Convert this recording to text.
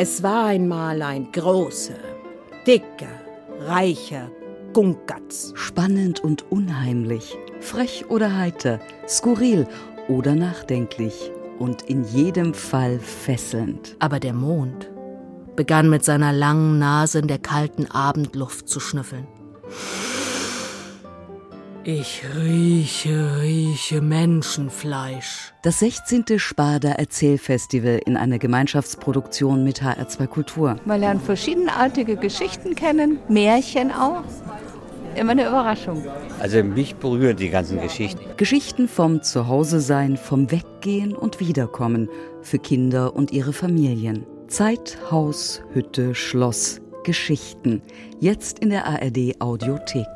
Es war einmal ein großer, dicker, reicher Gungatz. Spannend und unheimlich, frech oder heiter, skurril oder nachdenklich und in jedem Fall fesselnd. Aber der Mond begann mit seiner langen Nase in der kalten Abendluft zu schnüffeln. Ich rieche, rieche Menschenfleisch. Das 16. Sparda Erzählfestival in einer Gemeinschaftsproduktion mit HR2 Kultur. Man lernt verschiedenartige Geschichten kennen, Märchen auch. Immer eine Überraschung. Also mich berühren die ganzen Geschichten. Geschichten vom Zuhause-Sein, vom Weggehen und Wiederkommen für Kinder und ihre Familien. Zeit, Haus, Hütte, Schloss, Geschichten. Jetzt in der ARD Audiothek.